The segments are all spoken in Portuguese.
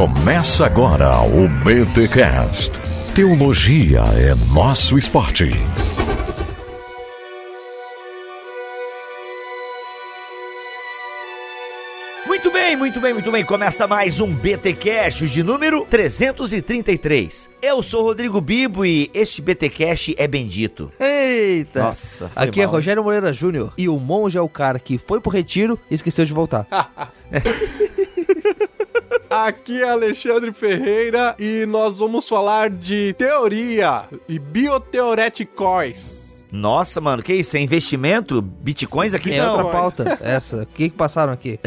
Começa agora o BTCast. Teologia é nosso esporte. Muito bem, muito bem, muito bem. Começa mais um BT Cash de número 333. Eu sou Rodrigo Bibo e este BT Cash é bendito. Eita! Nossa, foi Aqui é mal. Rogério Moreira Júnior e o monge é o cara que foi pro retiro e esqueceu de voltar. Aqui é Alexandre Ferreira e nós vamos falar de teoria e bioteoreticóis. Nossa, mano, que isso? É investimento? Bitcoins aqui é não. outra pauta, essa. O que que passaram aqui?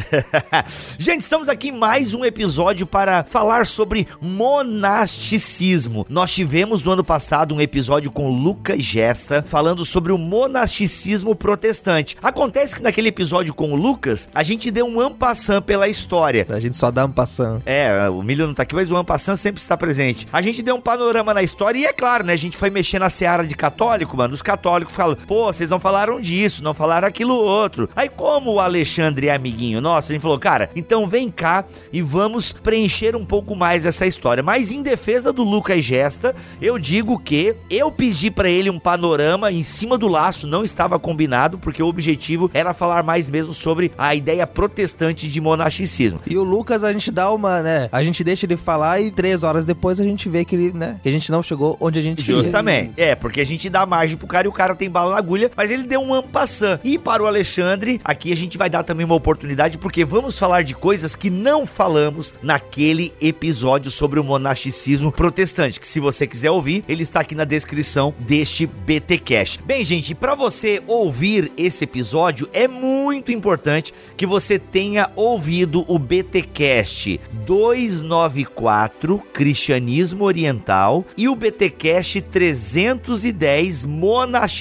Gente, estamos aqui em mais um episódio para falar sobre monasticismo. Nós tivemos no ano passado um episódio com Lucas Gesta falando sobre o monasticismo protestante. Acontece que naquele episódio com o Lucas, a gente deu um ampassant pela história. A gente só dá um passando. É, o Milho não tá aqui, mas o Ampassan sempre está presente. A gente deu um panorama na história e é claro, né? A gente foi mexer na seara de católico, mano. Os católicos falam, pô, vocês não falaram disso, não falaram aquilo outro. Aí, como o Alexandre é amiguinho nosso, a gente falou, cara, então vem cá e vamos preencher um pouco mais essa história. Mas em defesa do Lucas Gesta, eu digo que eu pedi pra ele um panorama em cima do laço, não estava combinado, porque o objetivo era falar mais mesmo sobre a ideia protestante de monasticismo. E o Lucas, a gente dá uma, né? A gente deixa ele falar e três horas depois a gente vê que ele, né? Que a gente não chegou onde a gente. Justamente. É, porque a gente dá margem pro cara e o cara tem bala na agulha, mas ele deu um ampassant. E para o Alexandre, aqui a gente vai dar também uma oportunidade, porque vamos falar de coisas que não falamos naquele episódio sobre o monasticismo protestante, que se você quiser ouvir, ele está aqui na descrição deste BT Cash. Bem, gente, para você ouvir esse episódio, é muito importante que você tenha ouvido o BT Cast 294 Cristianismo Oriental e o BT Cash 310 Monasticismo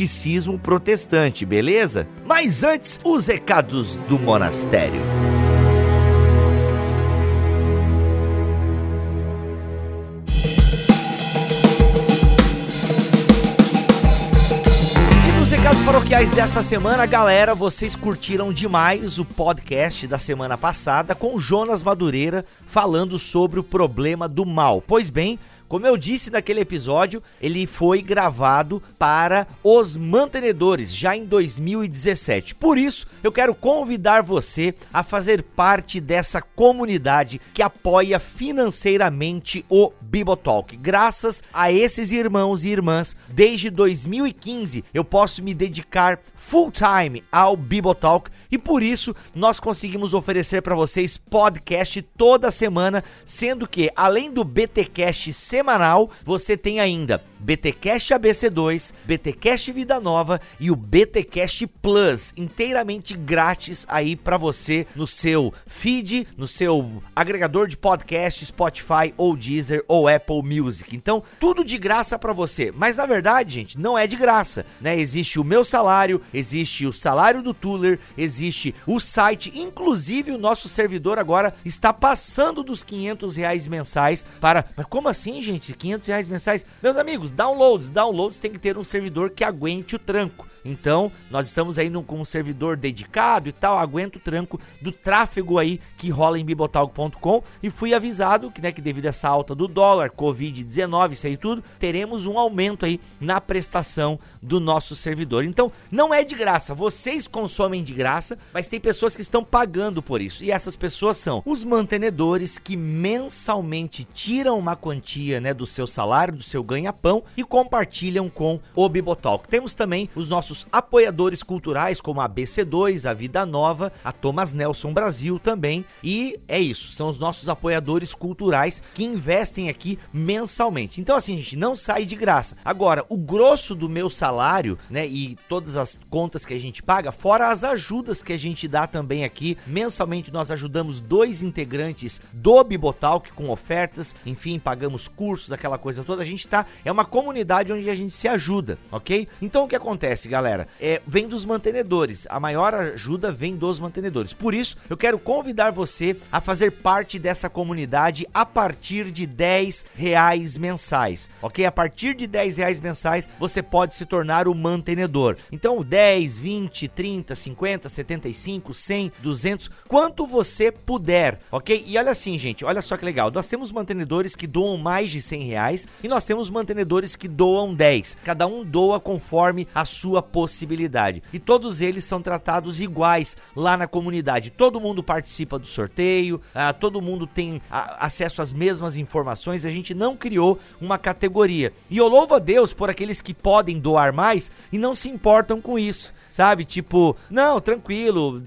Protestante, beleza? Mas antes, os recados do monastério. Paroquiais dessa semana, galera, vocês curtiram demais o podcast da semana passada com Jonas Madureira falando sobre o problema do mal. Pois bem, como eu disse naquele episódio, ele foi gravado para os mantenedores já em 2017. Por isso, eu quero convidar você a fazer parte dessa comunidade que apoia financeiramente o Bibotalk. Graças a esses irmãos e irmãs, desde 2015 eu posso me dedicar full time ao Bibotalk e por isso nós conseguimos oferecer para vocês podcast toda semana, sendo que além do BTcast semanal, você tem ainda BTcast ABC2, BTcast Vida Nova e o BTcast Plus, inteiramente grátis aí para você no seu feed, no seu agregador de podcast, Spotify ou Deezer ou Apple Music. Então, tudo de graça para você. Mas na verdade, gente, não é de graça, né? Existe o meu salário, existe o salário do Tuller, existe o site, inclusive o nosso servidor agora está passando dos 500 reais mensais para... Mas como assim, gente? 500 reais mensais? Meus amigos, downloads, downloads tem que ter um servidor que aguente o tranco. Então, nós estamos aí com um servidor dedicado e tal, aguenta o tranco do tráfego aí que rola em bibotalk.com e fui avisado que, né, que devido a essa alta do dólar, Covid-19, isso aí tudo, teremos um aumento aí na prestação do nosso servidor. Então, não é de graça, vocês consomem de graça, mas tem pessoas que estão pagando por isso. E essas pessoas são os mantenedores que mensalmente tiram uma quantia, né, do seu salário, do seu ganha-pão e compartilham com o Bibotalk. Temos também os nossos apoiadores culturais, como a BC2, a Vida Nova, a Thomas Nelson Brasil também. E é isso, são os nossos apoiadores culturais que investem aqui mensalmente. Então, assim, gente, não sai de graça. Agora, o grosso do meu salário, né, e todas as contas que a gente paga, fora as ajudas que a gente dá também aqui, mensalmente nós ajudamos dois integrantes do Bibotalk com ofertas, enfim, pagamos recursos, aquela coisa toda. A gente tá. É uma comunidade onde a gente se ajuda, ok? Então o que acontece, galera? É, vem dos mantenedores. A maior ajuda vem dos mantenedores. Por isso, eu quero convidar você a fazer parte dessa comunidade a partir de 10 reais mensais, ok? A partir de 10 reais mensais, você pode se tornar o mantenedor. Então, 10, 20, 30, 50, 75, 100, 200, quanto você puder, ok? E olha assim, gente, olha só que legal. Nós temos mantenedores que doam mais de 100 reais e nós temos mantenedores que doam 10. Cada um doa conforme a sua possibilidade. E todos eles são tratados iguais lá na comunidade. Todo mundo participa do sorteio, ah, todo mundo tem ah, acesso às mesmas informações. A gente não criou uma categoria. E eu louvo a Deus por aqueles que podem doar mais e não se importam com isso sabe? Tipo, não, tranquilo,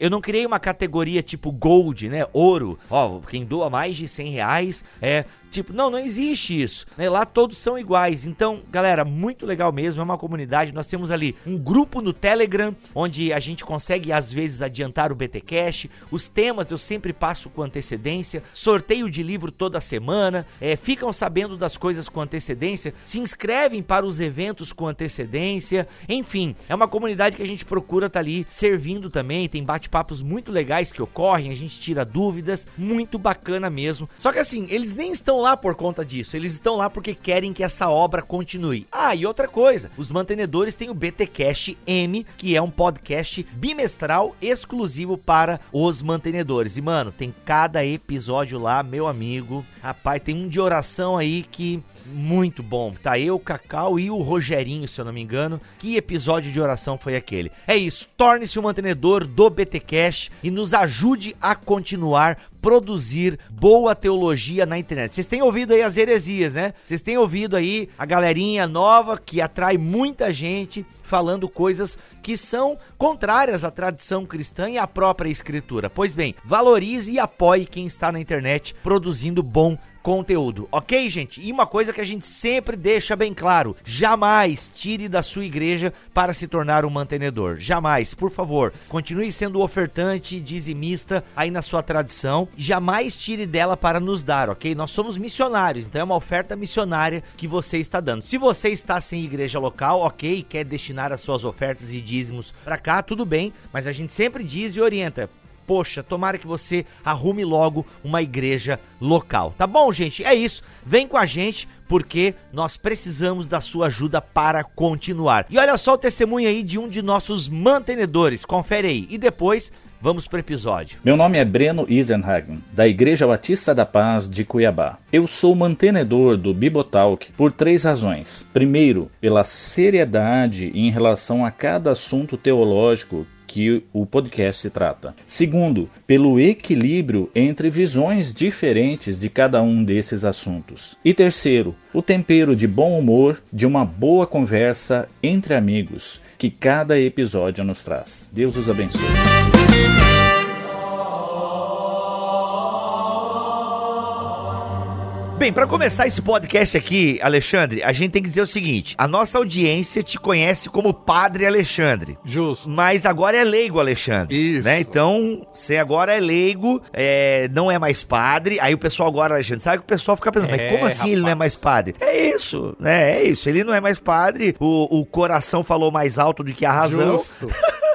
eu não criei uma categoria tipo gold, né? Ouro. Ó, quem doa mais de 100 reais é Tipo, não, não existe isso. Né? Lá todos são iguais. Então, galera, muito legal mesmo. É uma comunidade. Nós temos ali um grupo no Telegram, onde a gente consegue, às vezes, adiantar o BT Cash. Os temas eu sempre passo com antecedência. Sorteio de livro toda semana. É, ficam sabendo das coisas com antecedência. Se inscrevem para os eventos com antecedência. Enfim, é uma comunidade que a gente procura estar tá ali servindo também. Tem bate-papos muito legais que ocorrem. A gente tira dúvidas. Muito bacana mesmo. Só que assim, eles nem estão estão lá por conta disso, eles estão lá porque querem que essa obra continue. Ah, e outra coisa, os mantenedores têm o BT Cash M, que é um podcast bimestral exclusivo para os mantenedores. E mano, tem cada episódio lá, meu amigo. Rapaz, tem um de oração aí que muito bom. Tá eu, Cacau e o Rogerinho, se eu não me engano. Que episódio de oração foi aquele? É isso, torne-se um mantenedor do BT Cash e nos ajude a continuar produzir boa teologia na internet. Vocês têm ouvido aí as heresias, né? Vocês têm ouvido aí a galerinha nova que atrai muita gente falando coisas que são contrárias à tradição cristã e à própria escritura. Pois bem, valorize e apoie quem está na internet produzindo bom conteúdo, ok, gente? E uma coisa que a gente sempre deixa bem claro: jamais tire da sua igreja para se tornar um mantenedor. Jamais, por favor, continue sendo ofertante, dizimista aí na sua tradição. Jamais tire dela para nos dar, ok? Nós somos missionários, então é uma oferta missionária que você está dando. Se você está sem igreja local, ok, quer destinar as suas ofertas e dízimos para cá, tudo bem, mas a gente sempre diz e orienta poxa, tomara que você arrume logo uma igreja local. Tá bom, gente? É isso. Vem com a gente porque nós precisamos da sua ajuda para continuar. E olha só o testemunho aí de um de nossos mantenedores. Confere aí. E depois Vamos para o episódio. Meu nome é Breno Isenhagen, da Igreja Batista da Paz de Cuiabá. Eu sou mantenedor do Bibotalk por três razões. Primeiro, pela seriedade em relação a cada assunto teológico que o podcast se trata. Segundo, pelo equilíbrio entre visões diferentes de cada um desses assuntos. E terceiro, o tempero de bom humor de uma boa conversa entre amigos que cada episódio nos traz. Deus os abençoe. Bem, para começar esse podcast aqui, Alexandre, a gente tem que dizer o seguinte: a nossa audiência te conhece como Padre Alexandre. Justo. Mas agora é leigo, Alexandre. Isso. Né? Então, você agora é leigo, é, não é mais padre. Aí o pessoal agora, Alexandre, sabe que o pessoal fica pensando, é, mas como assim rapaz. ele não é mais padre? É isso, né? É isso. Ele não é mais padre. O, o coração falou mais alto do que a razão. Justo.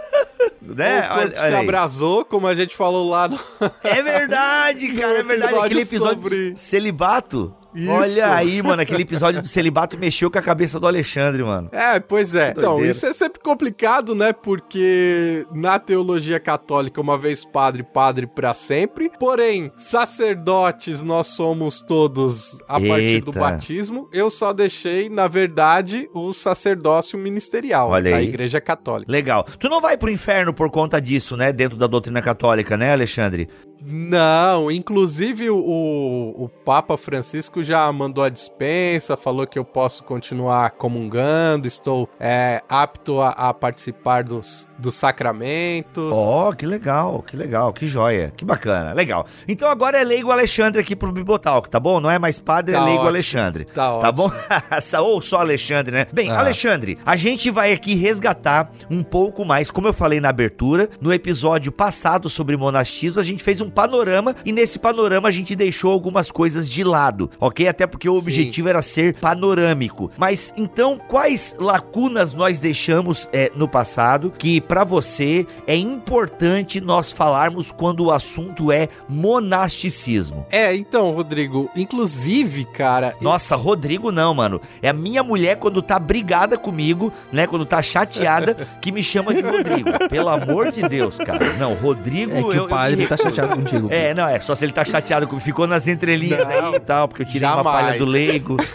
né? O corpo se abrasou, como a gente falou lá no... É verdade, cara, é verdade. Aquele episódio sobre... celibato. Isso. Olha aí, mano, aquele episódio do celibato mexeu com a cabeça do Alexandre, mano. É, pois é. Então, isso é sempre complicado, né? Porque na teologia católica, uma vez padre, padre para sempre. Porém, sacerdotes nós somos todos a Eita. partir do batismo. Eu só deixei, na verdade, o sacerdócio ministerial Olha da aí. Igreja Católica. Legal. Tu não vai pro inferno por conta disso, né? Dentro da doutrina católica, né, Alexandre? Não, inclusive o, o Papa Francisco já mandou a dispensa, falou que eu posso continuar comungando, estou é, apto a, a, participar dos, dos sacramentos. Oh, que legal, que legal, que joia, que bacana, legal. Então agora é leigo Alexandre aqui pro Bibotalk, tá bom? Não é mais padre, é tá é leigo ótimo, Alexandre. Tá, tá bom? Ou só Alexandre, né? Bem, ah. Alexandre, a gente vai aqui resgatar um pouco mais, como eu falei na abertura, no episódio passado sobre monastismo, a gente fez um panorama e nesse panorama a gente deixou algumas coisas de lado, ok? Até porque o Sim. objetivo era ser panorâmico. Mas então, quais lacunas nós deixamos é, no passado que para você é importante nós falarmos quando o assunto é monasticismo? É, então, Rodrigo, inclusive, cara. Nossa, eu... Rodrigo não, mano. É a minha mulher quando tá brigada comigo, né? Quando tá chateada, que me chama de Rodrigo. Pelo amor de Deus, cara. Não, Rodrigo. É que eu, o pai ele tá chateado contigo. É, não, é só se ele tá chateado comigo. Ficou nas entrelinhas não, aí e tal, porque eu tirei jamais. uma palha do leigo.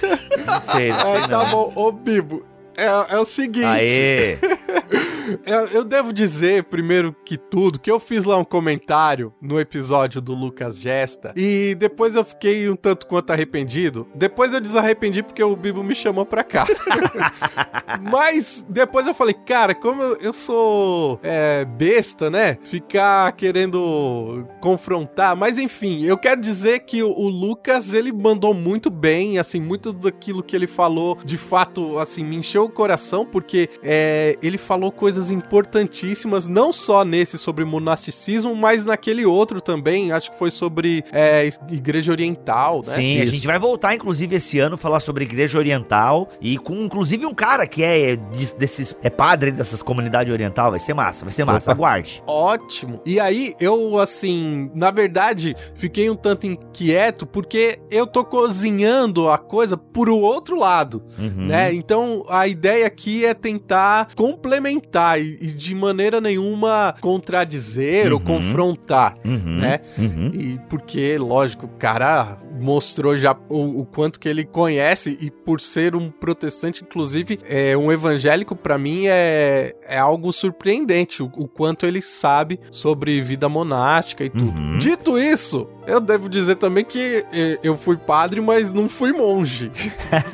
Não sei, não sei. Ah, tá bom, ô Bibo. É, é o seguinte. Aê! eu, eu, devo dizer, primeiro que tudo, que eu fiz lá um comentário no episódio do Lucas Gesta e depois eu fiquei um tanto quanto arrependido. Depois eu desarrependi porque o Bibo me chamou pra cá. Mas depois eu falei, cara, como eu, eu sou é, besta, né? Ficar querendo confrontar. Mas enfim, eu quero dizer que o, o Lucas, ele mandou muito bem, assim, muito daquilo que ele falou, de fato, assim, me encheu o coração, porque é, ele falou coisas coisas importantíssimas, não só nesse sobre monasticismo, mas naquele outro também, acho que foi sobre é, Igreja Oriental, né? Sim, Isso. a gente vai voltar, inclusive, esse ano, falar sobre Igreja Oriental e com, inclusive, um cara que é desses, é padre dessas comunidades oriental, vai ser massa, vai ser massa, Opa. aguarde. Ótimo. E aí, eu, assim, na verdade, fiquei um tanto inquieto, porque eu tô cozinhando a coisa por o outro lado, uhum. né? Então, a ideia aqui é tentar complementar e, e de maneira nenhuma contradizer uhum. ou confrontar, uhum. né? Uhum. E porque, lógico, o cara mostrou já o, o, quanto que ele conhece e por ser um protestante, inclusive, é um evangélico, para mim é, é algo surpreendente o, o, quanto ele sabe sobre vida monástica e tudo. Uhum. Dito isso, eu devo dizer também que eu fui padre, mas não fui monge.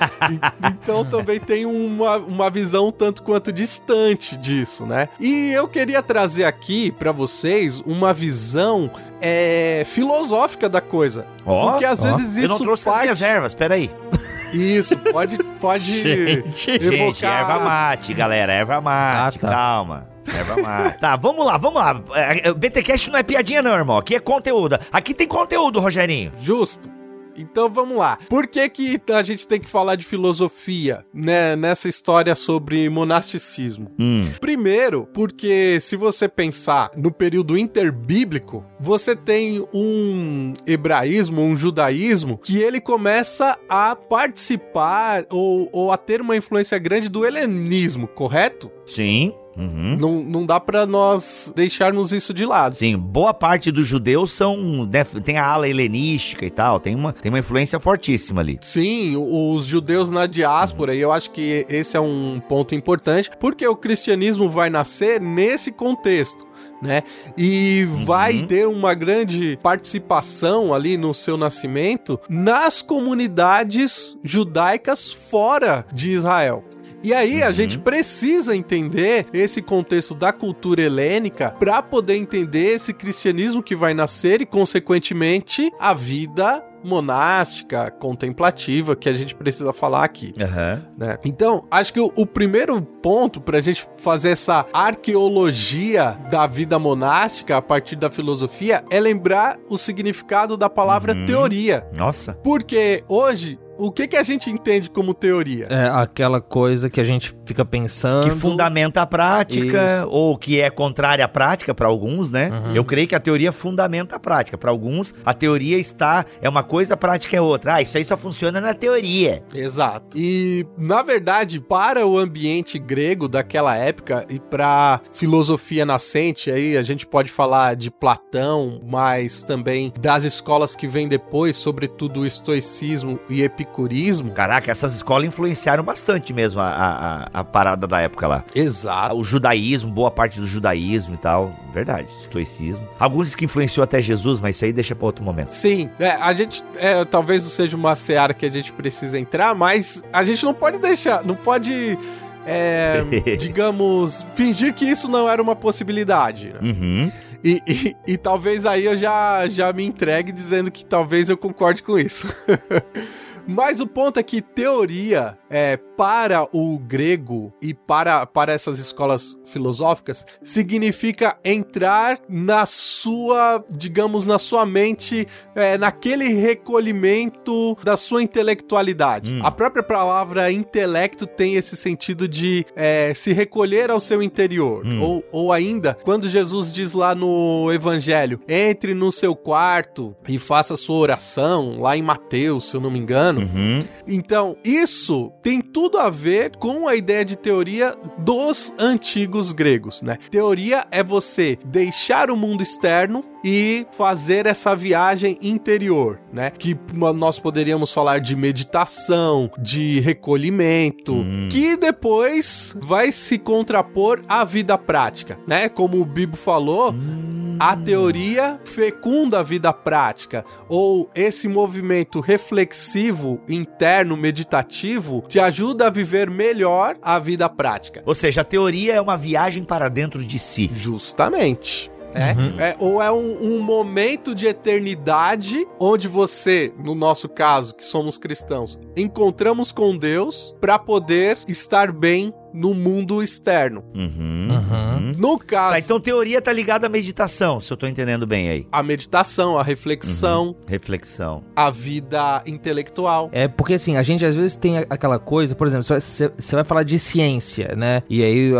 então também tem uma, uma visão tanto quanto distante disso, né? E eu queria trazer aqui para vocês uma visão é, filosófica da coisa. Oh, porque às oh. vezes isso Eu não trouxe parte... as minhas ervas, peraí. Isso, pode, pode gente, evocar... Gente, erva mate, galera, erva mate, ah, tá. calma. Erva mate. tá, vamos lá, vamos lá. É, é, BTcast não é piadinha não, irmão. Aqui é conteúdo. Aqui tem conteúdo, Rogerinho. Justo. Então vamos lá. Por que, que a gente tem que falar de filosofia né, nessa história sobre monasticismo? Hum. Primeiro, porque se você pensar no período interbíblico, você tem um hebraísmo, um judaísmo, que ele começa a participar ou, ou a ter uma influência grande do helenismo, correto? Sim. Uhum. Não, não dá para nós deixarmos isso de lado. Sim, boa parte dos judeus são. Né, tem a ala helenística e tal, tem uma, tem uma influência fortíssima ali. Sim, os judeus na diáspora, uhum. e eu acho que esse é um ponto importante, porque o cristianismo vai nascer nesse contexto. Né? E uhum. vai ter uma grande participação ali no seu nascimento nas comunidades judaicas fora de Israel. E aí uhum. a gente precisa entender esse contexto da cultura helênica para poder entender esse cristianismo que vai nascer e, consequentemente, a vida monástica, contemplativa, que a gente precisa falar aqui. Uhum. Né? Então, acho que o, o primeiro ponto para a gente fazer essa arqueologia da vida monástica a partir da filosofia é lembrar o significado da palavra uhum. teoria. Nossa. Porque hoje o que, que a gente entende como teoria? É aquela coisa que a gente fica pensando. Que fundamenta a prática, Isso. ou que é contrária à prática para alguns, né? Uhum. Eu creio que a teoria fundamenta a prática. Para alguns, a teoria está. É uma coisa, a prática é outra. Ah, isso aí só funciona na teoria. Exato. E, na verdade, para o ambiente grego daquela época e para filosofia nascente, aí a gente pode falar de Platão, mas também das escolas que vêm depois, sobretudo o estoicismo e epicuro epicurismo. Caraca, essas escolas influenciaram bastante mesmo a, a, a parada da época lá. Exato. O judaísmo, boa parte do judaísmo e tal. Verdade, estoicismo. Alguns que influenciou até Jesus, mas isso aí deixa para outro momento. Sim, é, a gente, é, talvez não seja uma seara que a gente precisa entrar, mas a gente não pode deixar, não pode é, digamos, fingir que isso não era uma possibilidade. Né? Uhum. E, e, e, talvez aí eu já, já me entregue dizendo que talvez eu concorde com isso. Mas o ponto é que teoria é para o grego e para, para essas escolas filosóficas significa entrar na sua, digamos, na sua mente, é, naquele recolhimento da sua intelectualidade. Hum. A própria palavra intelecto tem esse sentido de é, se recolher ao seu interior. Hum. Ou, ou ainda, quando Jesus diz lá no Evangelho, entre no seu quarto e faça sua oração, lá em Mateus, se eu não me engano. Uhum. Então, isso tem tudo a ver com a ideia de teoria dos antigos gregos, né? Teoria é você deixar o mundo externo e fazer essa viagem interior, né? Que nós poderíamos falar de meditação, de recolhimento, hum. que depois vai se contrapor à vida prática, né? Como o Bibo falou, hum. a teoria fecunda a vida prática, ou esse movimento reflexivo interno meditativo te ajuda a viver melhor a vida prática. Ou seja, a teoria é uma viagem para dentro de si. Justamente. É, uhum. é, ou é um, um, momento de eternidade onde você, no nosso caso, que somos cristãos, encontramos com Deus para poder estar bem no mundo externo. Uhum, uhum. No caso. Tá, então teoria tá ligada à meditação, se eu tô entendendo bem aí. A meditação, a reflexão. Uhum. Reflexão. A vida intelectual. É porque assim, a gente às vezes tem aquela coisa, por exemplo, você vai falar de ciência, né? E aí,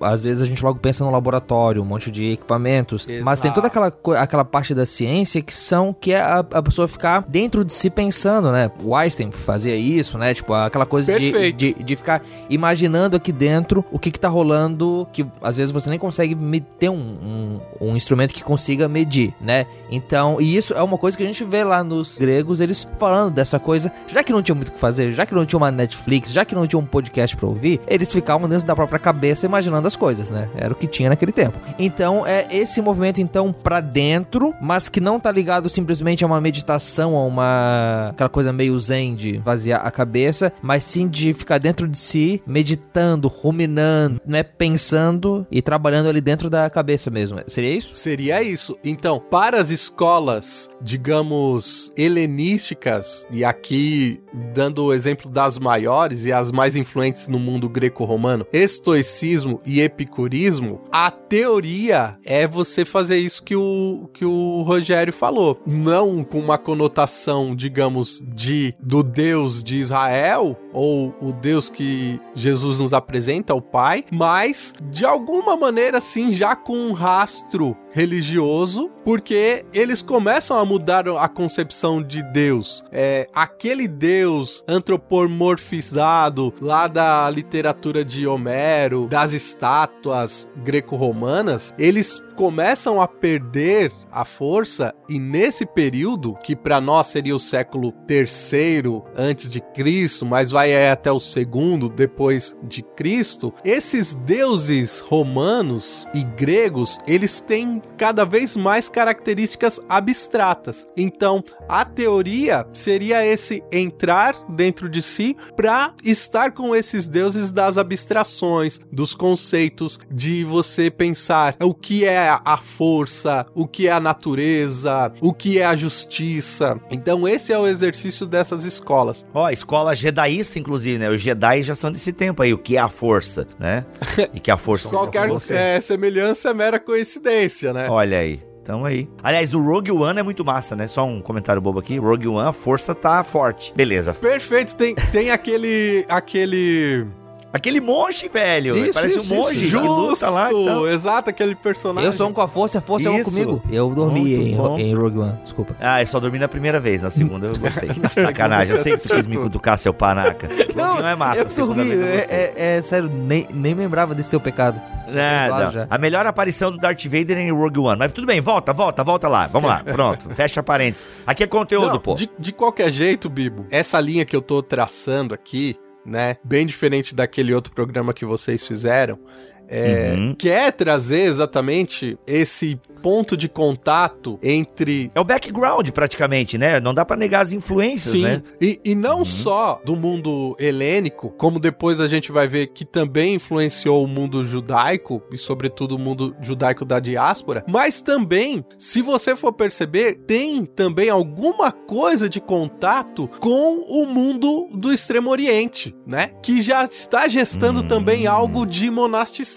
às vezes a gente logo pensa no laboratório, um monte de equipamentos. Exato. Mas tem toda aquela, aquela parte da ciência que são que é a, a pessoa ficar dentro de si pensando, né? O Einstein fazia isso, né? Tipo, aquela coisa de, de, de, ficar imaginando aqui dentro o que, que tá rolando, que às vezes você nem consegue ter um, um, um, instrumento que consiga medir, né? Então, e isso é uma coisa que a gente vê lá nos gregos, eles falando dessa coisa, já que não tinha muito o que fazer, já que não tinha uma Netflix, já que não tinha um podcast pra ouvir, eles ficavam dentro da própria cabeça imaginando as coisas, né? Era o que tinha naquele tempo. Então, é esse movimento, então, para dentro, mas que não tá ligado simplesmente a uma meditação, a uma. aquela coisa meio zen de vaziar a cabeça, mas sim de ficar dentro de si, meditando pensando, ruminando, né? Pensando e trabalhando ali dentro da cabeça mesmo. Seria isso? Seria isso. Então, para as escolas, digamos, helenísticas, e aqui dando o exemplo das maiores e as mais influentes no mundo greco-romano, estoicismo e epicurismo, a teoria é você fazer isso que o, que o Rogério falou. Não com uma conotação, digamos, de do Deus de Israel, ou o Deus que Jesus nos apresenta o pai, mas de alguma maneira assim já com um rastro religioso, porque eles começam a mudar a concepção de Deus. É, aquele Deus antropomorfizado lá da literatura de Homero, das estátuas greco-romanas, eles começam a perder a força e nesse período, que para nós seria o século terceiro antes de Cristo, mas vai até o segundo depois de Cristo, esses deuses romanos e gregos, eles têm cada vez mais características abstratas. Então, a teoria seria esse entrar dentro de si para estar com esses deuses das abstrações, dos conceitos, de você pensar o que é a força, o que é a natureza, o que é a justiça. Então, esse é o exercício dessas escolas. Ó, oh, escola jedaísta, inclusive, né? Os Jedi já são desse tempo aí, o que é a força, né? E que a força. Qualquer é, semelhança é mera coincidência, né? Olha aí. Então aí. Aliás, o Rogue One é muito massa, né? Só um comentário bobo aqui. Rogue One, a força tá forte. Beleza. Perfeito. Tem, tem aquele. aquele. Aquele monge, velho. Isso, Parece isso, um monge. Justo, lá. Então. Exato, aquele personagem. Eu sou um com a força, a força isso. é um comigo. Eu dormi em, em, Rogue One, desculpa. Ah, eu só dormi na primeira vez, na segunda eu gostei. Sacanagem, eu sei que você quis me cutucar, seu panaca. Não, não é massa. Eu dormi, é, é, é, sério, nem, nem lembrava desse teu pecado. É, não. A melhor aparição do Darth Vader em Rogue One. Mas tudo bem, volta, volta, volta lá. Vamos lá, pronto. Fecha parênteses. Aqui é conteúdo, não, pô. De, de qualquer jeito, Bibo, essa linha que eu tô traçando aqui, né? Bem diferente daquele outro programa que vocês fizeram. É, uhum. quer trazer exatamente esse ponto de contato entre. É o background, praticamente, né? Não dá para negar as influências, Sim. né? E, e não uhum. só do mundo helênico, como depois a gente vai ver que também influenciou o mundo judaico, e sobretudo o mundo judaico da diáspora, mas também, se você for perceber, tem também alguma coisa de contato com o mundo do Extremo Oriente, né? Que já está gestando hum. também algo de monasticismo.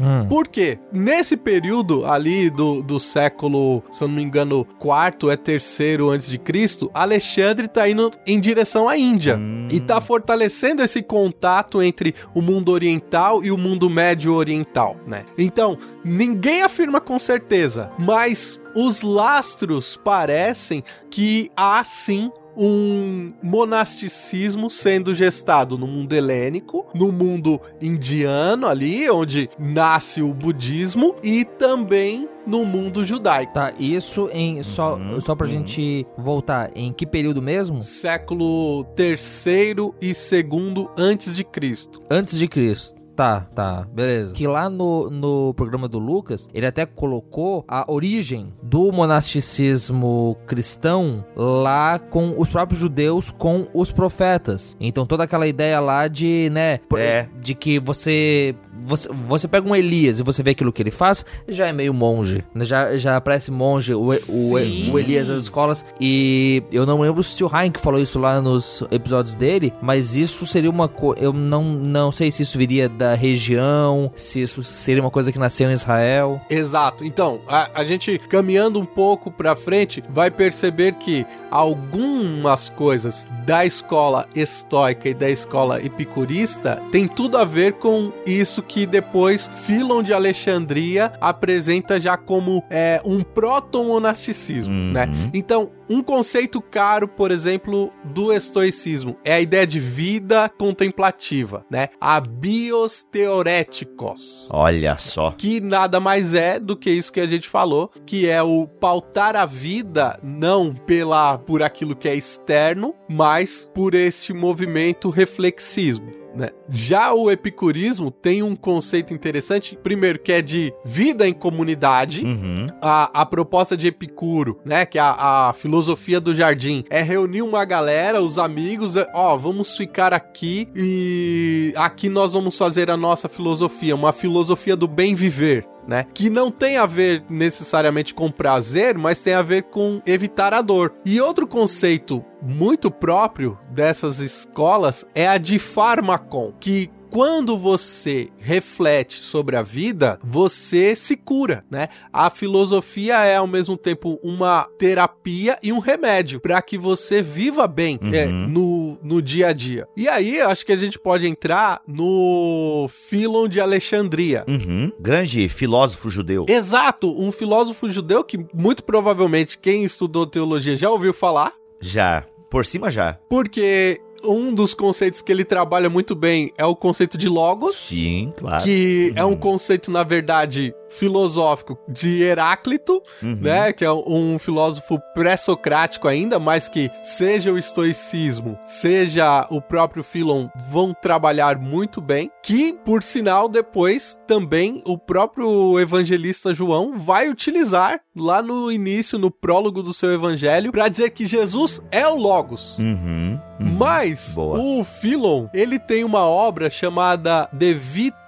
Hum. Por quê? Nesse período ali do, do século, se eu não me engano, quarto é terceiro antes de Cristo, Alexandre tá indo em direção à Índia hum. e tá fortalecendo esse contato entre o mundo oriental e o mundo médio oriental, né? Então, ninguém afirma com certeza, mas os lastros parecem que há sim um monasticismo sendo gestado no mundo helênico, no mundo indiano ali, onde nasce o budismo, e também no mundo judaico. Tá, isso em só uhum, só pra uhum. gente voltar, em que período mesmo? Século terceiro e segundo antes de Cristo. Antes de Cristo. Tá, tá, beleza. Que lá no, no programa do Lucas, ele até colocou a origem do monasticismo cristão lá com os próprios judeus, com os profetas. Então toda aquela ideia lá de, né, é. de que você você, você pega um Elias e você vê aquilo que ele faz, já é meio monge. Né? Já, já parece monge o, o, o, Elias das escolas. E eu não lembro se o Heinck falou isso lá nos episódios dele, mas isso seria uma coisa. Eu não, não sei se isso viria da região, se isso seria uma coisa que nasceu em Israel. Exato. Então, a, a gente caminhando um pouco pra frente, vai perceber que algumas coisas da escola estoica e da escola epicurista tem tudo a ver com isso que depois Filon de Alexandria apresenta já como é, um proto-monasticismo, uhum. né? Então, um conceito caro, por exemplo, do estoicismo é a ideia de vida contemplativa, né? A bios teoréticos. Olha só. Que nada mais é do que isso que a gente falou, que é o pautar a vida não pela por aquilo que é externo, mas por este movimento reflexismo. Né? Já o epicurismo tem um conceito interessante, primeiro que é de vida em comunidade. Uhum. A, a proposta de Epicuro, né, que é a, a filosofia do jardim, é reunir uma galera, os amigos, é, ó, vamos ficar aqui e aqui nós vamos fazer a nossa filosofia, uma filosofia do bem viver né? Que não tem a ver necessariamente com prazer, mas tem a ver com evitar a dor. E outro conceito muito próprio dessas escolas é a de Pharmacon, que quando você reflete sobre a vida, você se cura, né? A filosofia é ao mesmo tempo uma terapia e um remédio para que você viva bem uhum. é, no, no dia a dia. E aí, acho que a gente pode entrar no Filon de Alexandria. Uhum. Grande filósofo judeu. Exato, um filósofo judeu que muito provavelmente quem estudou teologia já ouviu falar. Já. Por cima já. Porque um dos conceitos que ele trabalha muito bem é o conceito de logos. Sim, claro. Que uhum. é um conceito, na verdade, filosófico de Heráclito, uhum. né? Que é um filósofo pré-socrático ainda, mas que seja o estoicismo, seja o próprio Filon vão trabalhar muito bem. Que, por sinal, depois também o próprio evangelista João vai utilizar lá no início, no prólogo do seu evangelho, para dizer que Jesus é o Logos. Uhum. Uhum. Mas Boa. o Filon, ele tem uma obra chamada De Vita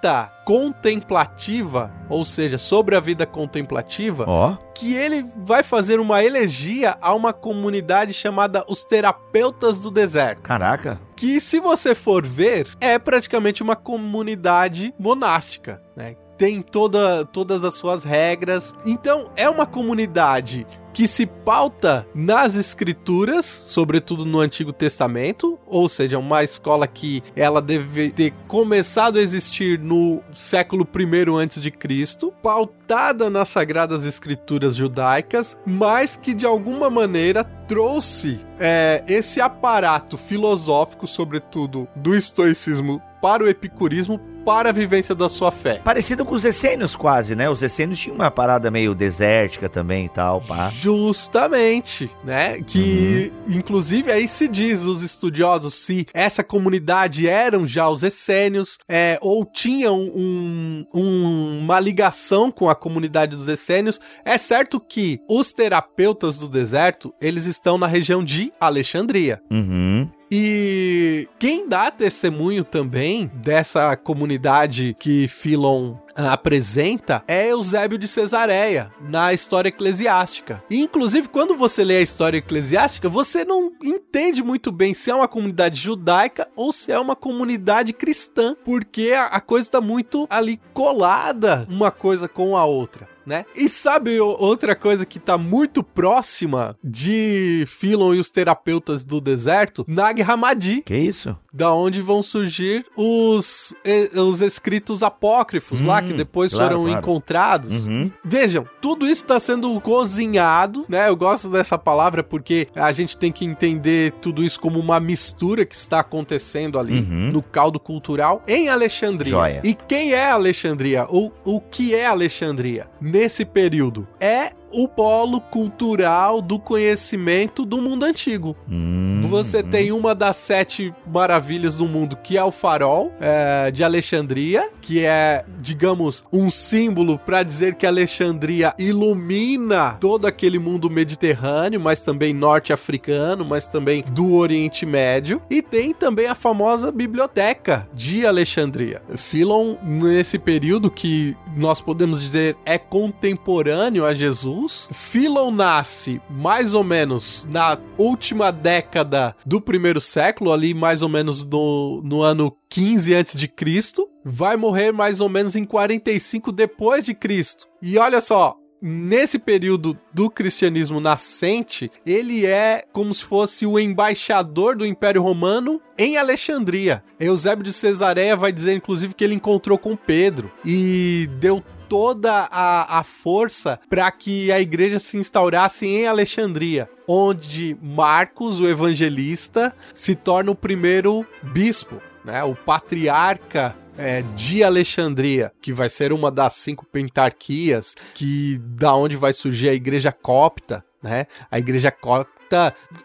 contemplativa, ou seja, sobre a vida contemplativa, oh. que ele vai fazer uma elegia a uma comunidade chamada os Terapeutas do Deserto. Caraca. Que, se você for ver, é praticamente uma comunidade monástica, né? Tem toda, todas as suas regras. Então, é uma comunidade que se pauta nas escrituras, sobretudo no Antigo Testamento, ou seja, uma escola que ela deve ter começado a existir no século I antes de Cristo, pautada nas sagradas escrituras judaicas, mas que de alguma maneira trouxe é, esse aparato filosófico, sobretudo do estoicismo para o epicurismo para a vivência da sua fé. Parecido com os essênios quase, né? Os essênios tinham uma parada meio desértica também e tal, pá. Justamente, né? Que, uhum. inclusive, aí se diz os estudiosos se essa comunidade eram já os essênios, é, ou tinham um, um, uma ligação com a comunidade dos essênios. É certo que os terapeutas do deserto, eles estão na região de Alexandria. Uhum. E quem dá testemunho também dessa comunidade que Filon ah, apresenta é Eusébio de Cesareia na história eclesiástica. E, inclusive, quando você lê a história eclesiástica, você não entende muito bem se é uma comunidade judaica ou se é uma comunidade cristã, porque a, a coisa está muito ali colada uma coisa com a outra né? E sabe outra coisa que tá muito próxima de Philon e os terapeutas do deserto? Nag Hammadi. Que isso? Da onde vão surgir os, os escritos apócrifos hum, lá, que hum, depois claro, foram claro. encontrados. Uhum. Vejam, tudo isso está sendo cozinhado, né? Eu gosto dessa palavra porque a gente tem que entender tudo isso como uma mistura que está acontecendo ali uhum. no caldo cultural em Alexandria. Joia. E quem é Alexandria? O, o que é Alexandria? Nesse período. É o polo cultural do conhecimento do mundo antigo. Hum, Você hum. tem uma das sete maravilhas do mundo, que é o farol é, de Alexandria, que é, digamos, um símbolo para dizer que Alexandria ilumina todo aquele mundo mediterrâneo, mas também norte-africano, mas também do Oriente Médio. E tem também a famosa biblioteca de Alexandria. Philon, nesse período que nós podemos dizer é contemporâneo a Jesus, Jesus. Philon nasce mais ou menos na última década do primeiro século, ali mais ou menos do, no ano 15 antes de Cristo. Vai morrer mais ou menos em 45 depois de Cristo. E olha só, nesse período do cristianismo nascente, ele é como se fosse o embaixador do Império Romano em Alexandria. Eusébio de Cesareia vai dizer, inclusive, que ele encontrou com Pedro e deu toda a, a força para que a igreja se instaurasse em Alexandria, onde Marcos, o evangelista, se torna o primeiro bispo, né? O patriarca é, de Alexandria, que vai ser uma das cinco pentarquias, que da onde vai surgir a igreja copta, né? A igreja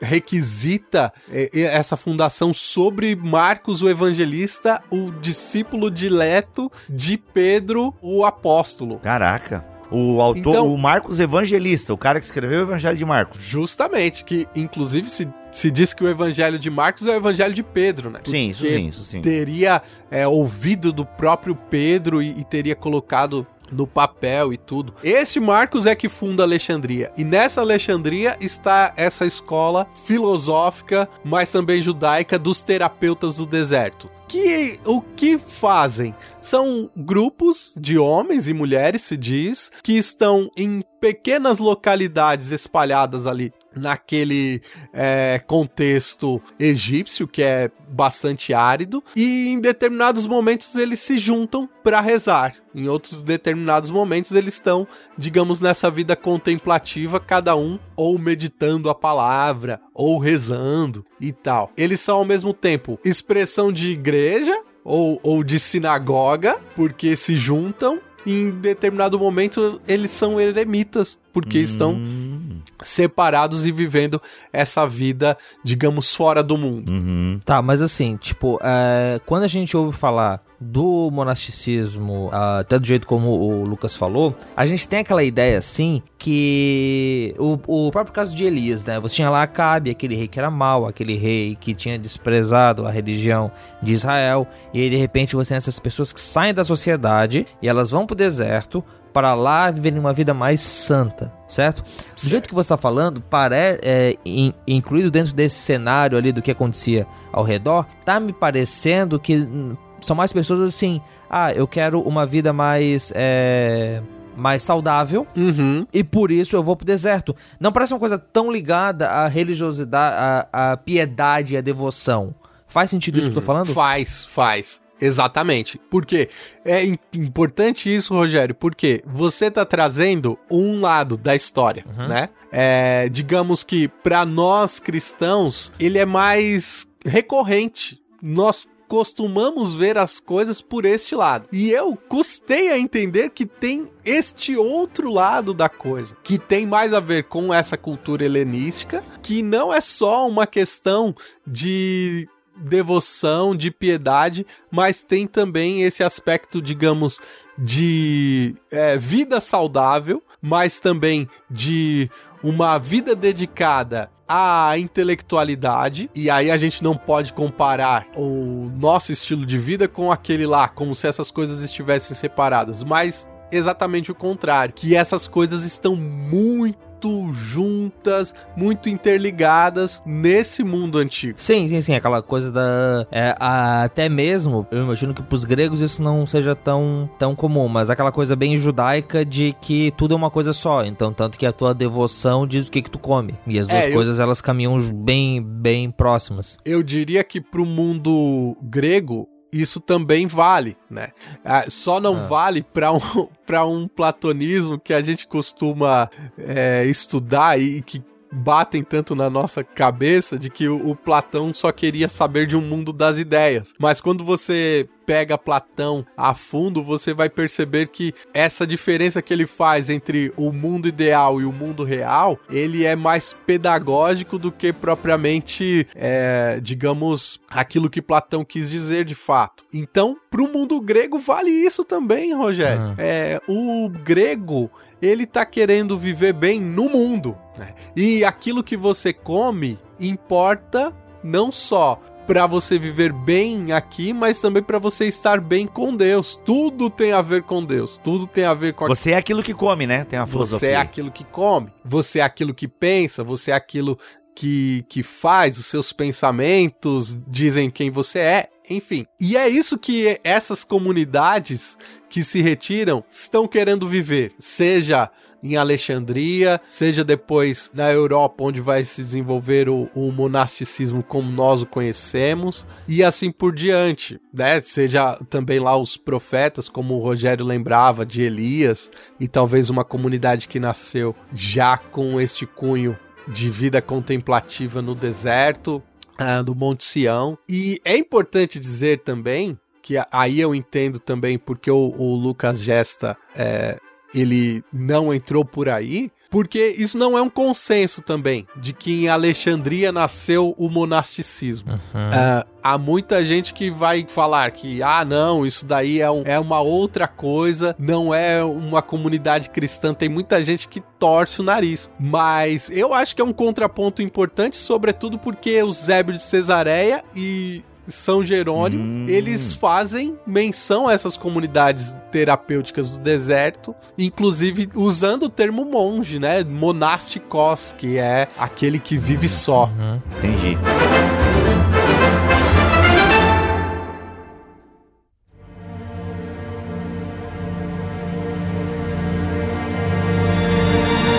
requisita é, essa fundação sobre Marcos o evangelista, o discípulo dileto de Pedro o apóstolo. Caraca. O autor, então, o Marcos Evangelista, o cara que escreveu o Evangelho de Marcos. Justamente, que inclusive se, se diz que o Evangelho de Marcos é o Evangelho de Pedro, né? Sim, isso sim, isso sim. Teria é, ouvido do próprio Pedro e, e teria colocado no papel e tudo. Esse Marcos é que funda Alexandria. E nessa Alexandria está essa escola filosófica, mas também judaica dos terapeutas do deserto. Que o que fazem? São grupos de homens e mulheres, se diz, que estão em pequenas localidades espalhadas ali naquele é, contexto egípcio que é bastante árido e em determinados momentos eles se juntam para rezar. Em outros determinados momentos eles estão, digamos, nessa vida contemplativa, cada um ou meditando a palavra ou rezando e tal. Eles são ao mesmo tempo expressão de igreja ou, ou de sinagoga, porque se juntam em determinado momento eles são eremitas, porque hum. estão separados e vivendo essa vida, digamos, fora do mundo. Uhum. Tá, mas assim, tipo, é, quando a gente ouve falar do monasticismo, uh, até do jeito como o Lucas falou, a gente tem aquela ideia assim que o, o próprio caso de Elias, né? Você tinha lá Acabe, aquele rei que era mau, aquele rei que tinha desprezado a religião de Israel, e aí de repente você tem essas pessoas que saem da sociedade e elas vão pro deserto para lá viverem uma vida mais santa, certo? Do jeito que você está falando, parece é, in, incluído dentro desse cenário ali do que acontecia ao redor, tá me parecendo que são mais pessoas assim, ah, eu quero uma vida mais é, mais saudável uhum. e por isso eu vou pro deserto. Não parece uma coisa tão ligada à religiosidade, à, à piedade e à devoção. Faz sentido isso que eu tô uhum. falando? Faz, faz. Exatamente. Porque é importante isso, Rogério, porque você tá trazendo um lado da história, uhum. né? É, digamos que para nós cristãos, ele é mais recorrente. Nós costumamos ver as coisas por este lado. E eu custei a entender que tem este outro lado da coisa, que tem mais a ver com essa cultura helenística, que não é só uma questão de devoção, de piedade, mas tem também esse aspecto, digamos, de é, vida saudável, mas também de uma vida dedicada à intelectualidade, e aí a gente não pode comparar o nosso estilo de vida com aquele lá, como se essas coisas estivessem separadas, mas exatamente o contrário, que essas coisas estão muito muito juntas, muito interligadas nesse mundo antigo. Sim, sim, sim. Aquela coisa da. É, até mesmo, eu imagino que pros gregos isso não seja tão, tão comum, mas aquela coisa bem judaica de que tudo é uma coisa só. Então, tanto que a tua devoção diz o que, que tu come. E as duas é, coisas elas caminham bem, bem próximas. Eu diria que pro mundo grego, isso também vale, né? Ah, só não ah. vale para um, um platonismo que a gente costuma é, estudar e que batem tanto na nossa cabeça de que o, o, Platão só queria saber de um mundo das ideias. Mas quando você pega Platão a fundo, você vai perceber que essa diferença que ele faz entre o mundo ideal e o mundo real, ele é mais pedagógico do que propriamente, é, digamos, aquilo que Platão quis dizer de fato. Então, para o mundo grego vale isso também, Rogério. Uhum. É, o grego ele tá querendo viver bem no mundo, né? E aquilo que você come importa não só para você viver bem aqui, mas também para você estar bem com Deus. Tudo tem a ver com Deus. Tudo tem a ver com Você é aquilo que come, né? Tem a filosofia. Você é aquilo que come. Você é aquilo que pensa, você é aquilo que, que faz, os seus pensamentos dizem quem você é, enfim. E é isso que essas comunidades que se retiram estão querendo viver, seja em Alexandria, seja depois na Europa, onde vai se desenvolver o, o, monasticismo como nós o conhecemos, e assim por diante, né? Seja também lá os profetas, como o Rogério lembrava, de Elias, e talvez uma comunidade que nasceu já com este cunho de vida contemplativa no deserto, uh, do Monte Sião. E é importante dizer também que aí eu entendo também porque o, o Lucas Gesta é, ele não entrou por aí, porque isso não é um consenso também de que em Alexandria nasceu o monasticismo. Uhum. Uh, há muita gente que vai falar que, ah, não, isso daí é, um, é uma outra coisa, não é uma comunidade cristã. Tem muita gente que torce o nariz. Mas eu acho que é um contraponto importante, sobretudo porque o Zébio de Cesareia e são Jerônimo, hum. eles fazem menção a essas comunidades terapêuticas do deserto, inclusive usando o termo monge, né? Monásticos, que é aquele que vive só. Uhum. Entendi.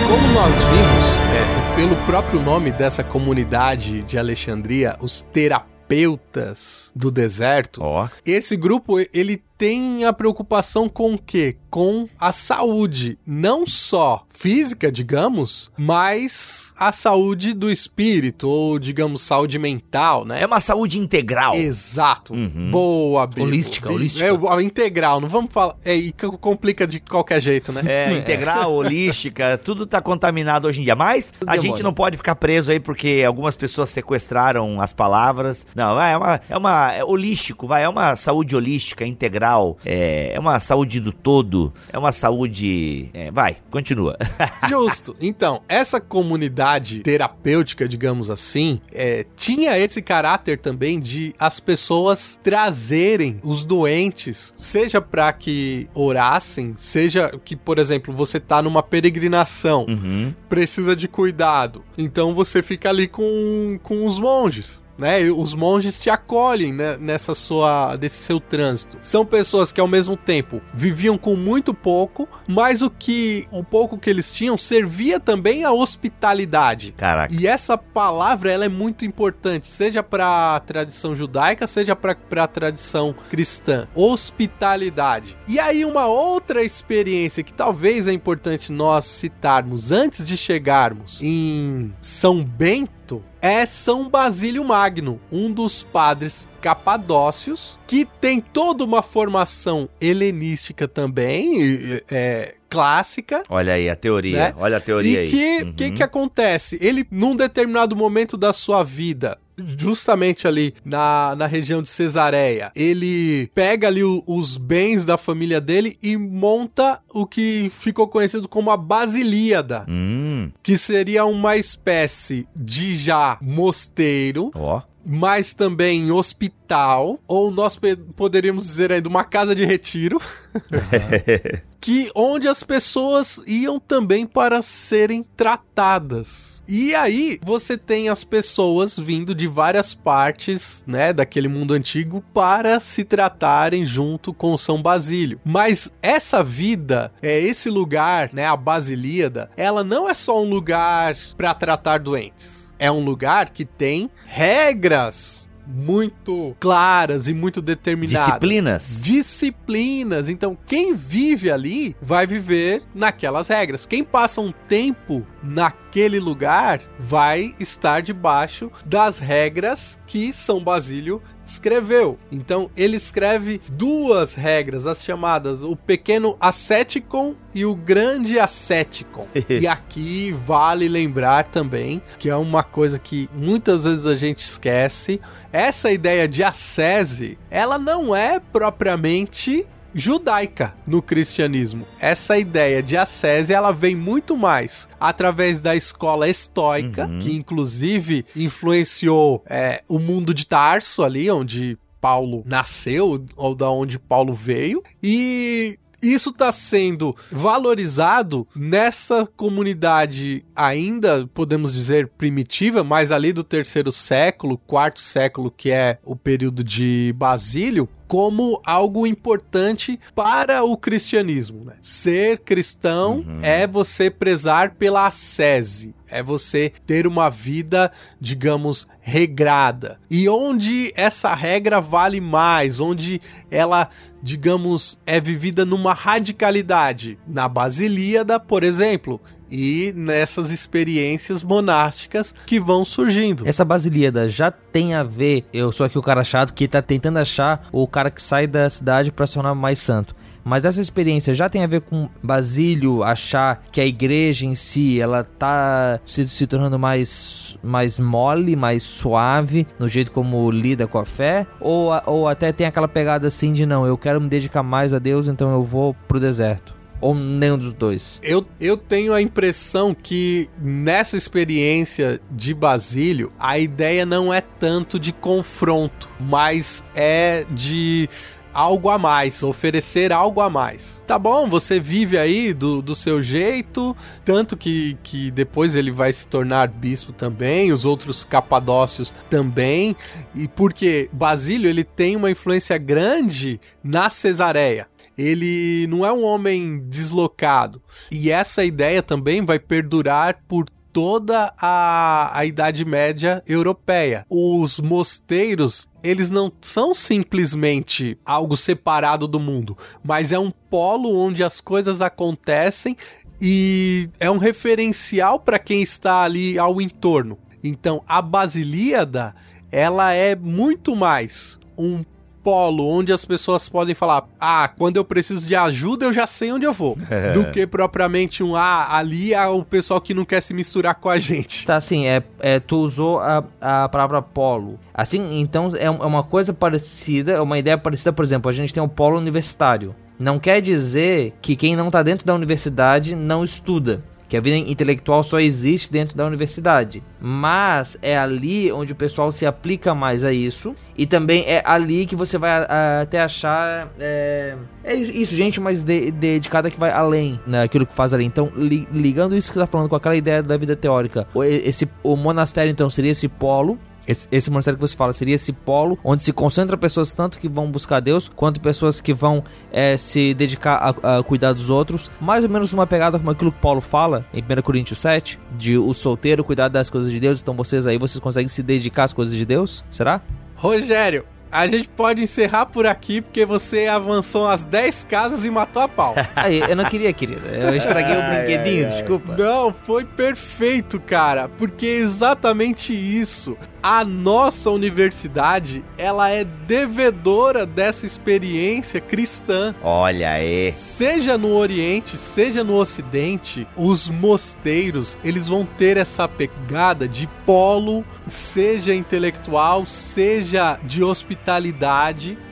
Como nós vimos, é, pelo próprio nome dessa comunidade de Alexandria, os terapeutas terapeutas do deserto. Oh. Esse grupo, ele tem a preocupação com o quê? Com a saúde, não só física, digamos, mas a saúde do espírito, ou digamos, saúde mental, né? É uma saúde integral. Exato. Uhum. Boa, Bibo. Holística, holística. É, integral, não vamos falar. É, e complica de qualquer jeito, né? É, integral, holística, tudo tá contaminado hoje em dia. Mas a Demônio. gente não pode ficar preso aí porque algumas pessoas sequestraram as palavras. Não, é uma. É uma é holístico, vai, é uma saúde holística, integral é, é uma saúde do todo, é uma saúde. É, vai, continua. Justo. Então, essa comunidade terapêutica, digamos assim, é, tinha esse caráter também de as pessoas trazerem os doentes, seja para que orassem, seja que, por exemplo, você tá numa peregrinação, uhum. precisa de cuidado, então você fica ali com, com os monges né? Os monges te acolhem né, nessa sua desse seu trânsito. São pessoas que ao mesmo tempo viviam com muito pouco, mas o que o pouco que eles tinham servia também à hospitalidade. Caraca. E essa palavra ela é muito importante, seja para a tradição judaica, seja para a tradição cristã. Hospitalidade. E aí uma outra experiência que talvez é importante nós citarmos antes de chegarmos em São Bento é São Basílio Magno, um dos padres capadócios, que tem toda uma formação helenística também, é, clássica. Olha aí a teoria, né? olha a teoria e aí. E que, uhum. que que acontece? Ele, num determinado momento da sua vida, justamente ali na, na região de Cesareia, ele pega ali o, os bens da família dele e monta o que ficou conhecido como a Basilíada, hum. que seria uma espécie de já mosteiro. Oh mas também hospital, ou nós poderíamos dizer ainda uma casa de retiro. que onde as pessoas iam também para serem tratadas. E aí você tem as pessoas vindo de várias partes, né, daquele mundo antigo para se tratarem junto com São Basílio. Mas essa vida, é esse lugar, né, a Basilíada, ela não é só um lugar para tratar doentes. É um lugar que tem regras muito claras e muito determinadas. Disciplinas. Disciplinas. Então, quem vive ali vai viver naquelas regras. Quem passa um tempo naquele lugar vai estar debaixo das regras que São Basílio escreveu. Então ele escreve duas regras, as chamadas o pequeno asceticon e o grande asceticon. e aqui vale lembrar também que é uma coisa que muitas vezes a gente esquece. Essa ideia de ascese, ela não é propriamente judaica no cristianismo. Essa ideia de ascese, ela vem muito mais através da escola estoica, uhum. que inclusive influenciou é, o mundo de Tarso ali, onde Paulo nasceu, ou da onde Paulo veio, e isso está sendo valorizado nessa comunidade ainda, podemos dizer, primitiva, mas ali do terceiro século, quarto século, que é o período de Basílio, como algo importante para o cristianismo. Né? Ser cristão uhum. é você prezar pela ascese, é você ter uma vida, digamos, regrada. E onde essa regra vale mais, onde ela, digamos, é vivida numa radicalidade. Na Basilíada, por exemplo, e nessas experiências monásticas que vão surgindo. Essa Basilíada já tem a ver, eu sou aqui o cara chato que tá tentando achar o cara que sai da cidade para se tornar mais santo. Mas essa experiência já tem a ver com Basílio achar que a igreja em si ela tá se, se tornando mais, mais mole, mais suave no jeito como lida com a fé? Ou, ou até tem aquela pegada assim de não, eu quero me dedicar mais a Deus, então eu vou pro deserto? Ou nenhum dos dois? Eu, eu tenho a impressão que nessa experiência de Basílio, a ideia não é tanto de confronto, mas é de algo a mais, oferecer algo a mais. Tá bom, você vive aí do, do seu jeito, tanto que, que depois ele vai se tornar bispo também, os outros capadócios também, e porque Basílio ele tem uma influência grande na Cesareia ele não é um homem deslocado. E essa ideia também vai perdurar por toda a, a Idade Média europeia. Os mosteiros, eles não são simplesmente algo separado do mundo, mas é um polo onde as coisas acontecem e é um referencial para quem está ali ao entorno. Então, a Basilíada, ela é muito mais um polo onde as pessoas podem falar: ah, quando eu preciso de ajuda, eu já sei onde eu vou. É. Do que propriamente um ah, ali é o pessoal que não quer se misturar com a gente. Tá, assim, é, é tu usou a, a palavra polo. Assim, então é, é uma coisa parecida, é uma ideia parecida, por exemplo, a gente tem o polo universitário. Não quer dizer que quem não tá dentro da universidade não estuda que a vida intelectual só existe dentro da universidade. Mas é ali onde o pessoal se aplica mais a isso. E também é ali que você vai até achar. É, é, isso, gente mais de, dedicada que vai além naquilo né, que faz ali. Então, li, ligando isso que você tá falando com aquela ideia da vida teórica, esse, o monastério então seria esse polo esse, esse monastério que você fala seria esse polo onde se concentra pessoas tanto que vão buscar Deus, quanto pessoas que vão é, se dedicar a, a, cuidar dos outros. Mais ou menos uma pegada como aquilo que Paulo fala em 1 Coríntios 7, de o solteiro cuidar das coisas de Deus. Então vocês aí, vocês conseguem se dedicar às coisas de Deus? Será? Rogério, a gente pode encerrar por aqui, porque você avançou as 10 casas e matou a pau. Aí, eu não queria, querida. Eu estraguei o brinquedinho, ai, ai. desculpa. Não, foi perfeito, cara. Porque é exatamente isso a nossa universidade, ela é devedora dessa experiência cristã. Olha aí. Seja no Oriente, seja no Ocidente, os mosteiros, eles vão ter essa pegada de polo, seja intelectual, seja de hospitalidade.